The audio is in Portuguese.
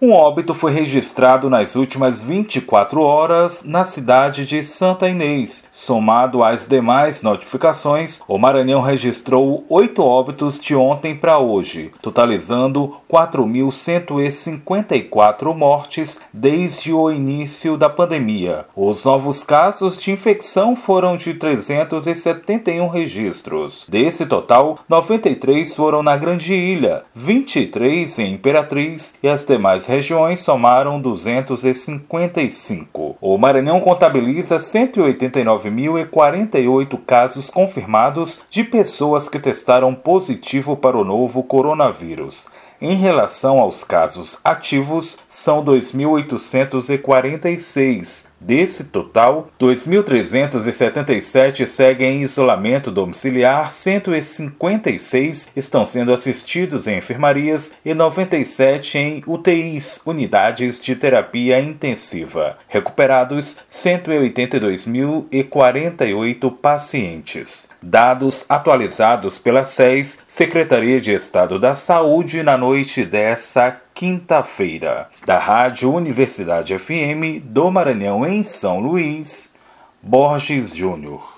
Um óbito foi registrado nas últimas 24 horas na cidade de Santa Inês. Somado às demais notificações, o Maranhão registrou oito óbitos de ontem para hoje, totalizando 4.154 mortes desde o início da pandemia. Os novos casos de infecção foram de 371 registros. Desse total, 93 foram na Grande Ilha, 23 em Imperatriz e as demais regiões somaram 255. O Maranhão contabiliza 189.048 casos confirmados de pessoas que testaram positivo para o novo coronavírus. Em relação aos casos ativos, são 2.846, Desse total, 2.377 seguem em isolamento domiciliar, 156 estão sendo assistidos em enfermarias e 97 em UTIs, unidades de terapia intensiva. Recuperados 182.048 pacientes. Dados atualizados pela SES, Secretaria de Estado da Saúde, na noite dessa quinta-feira, da Rádio Universidade FM do Maranhão em São Luís, Borges Júnior.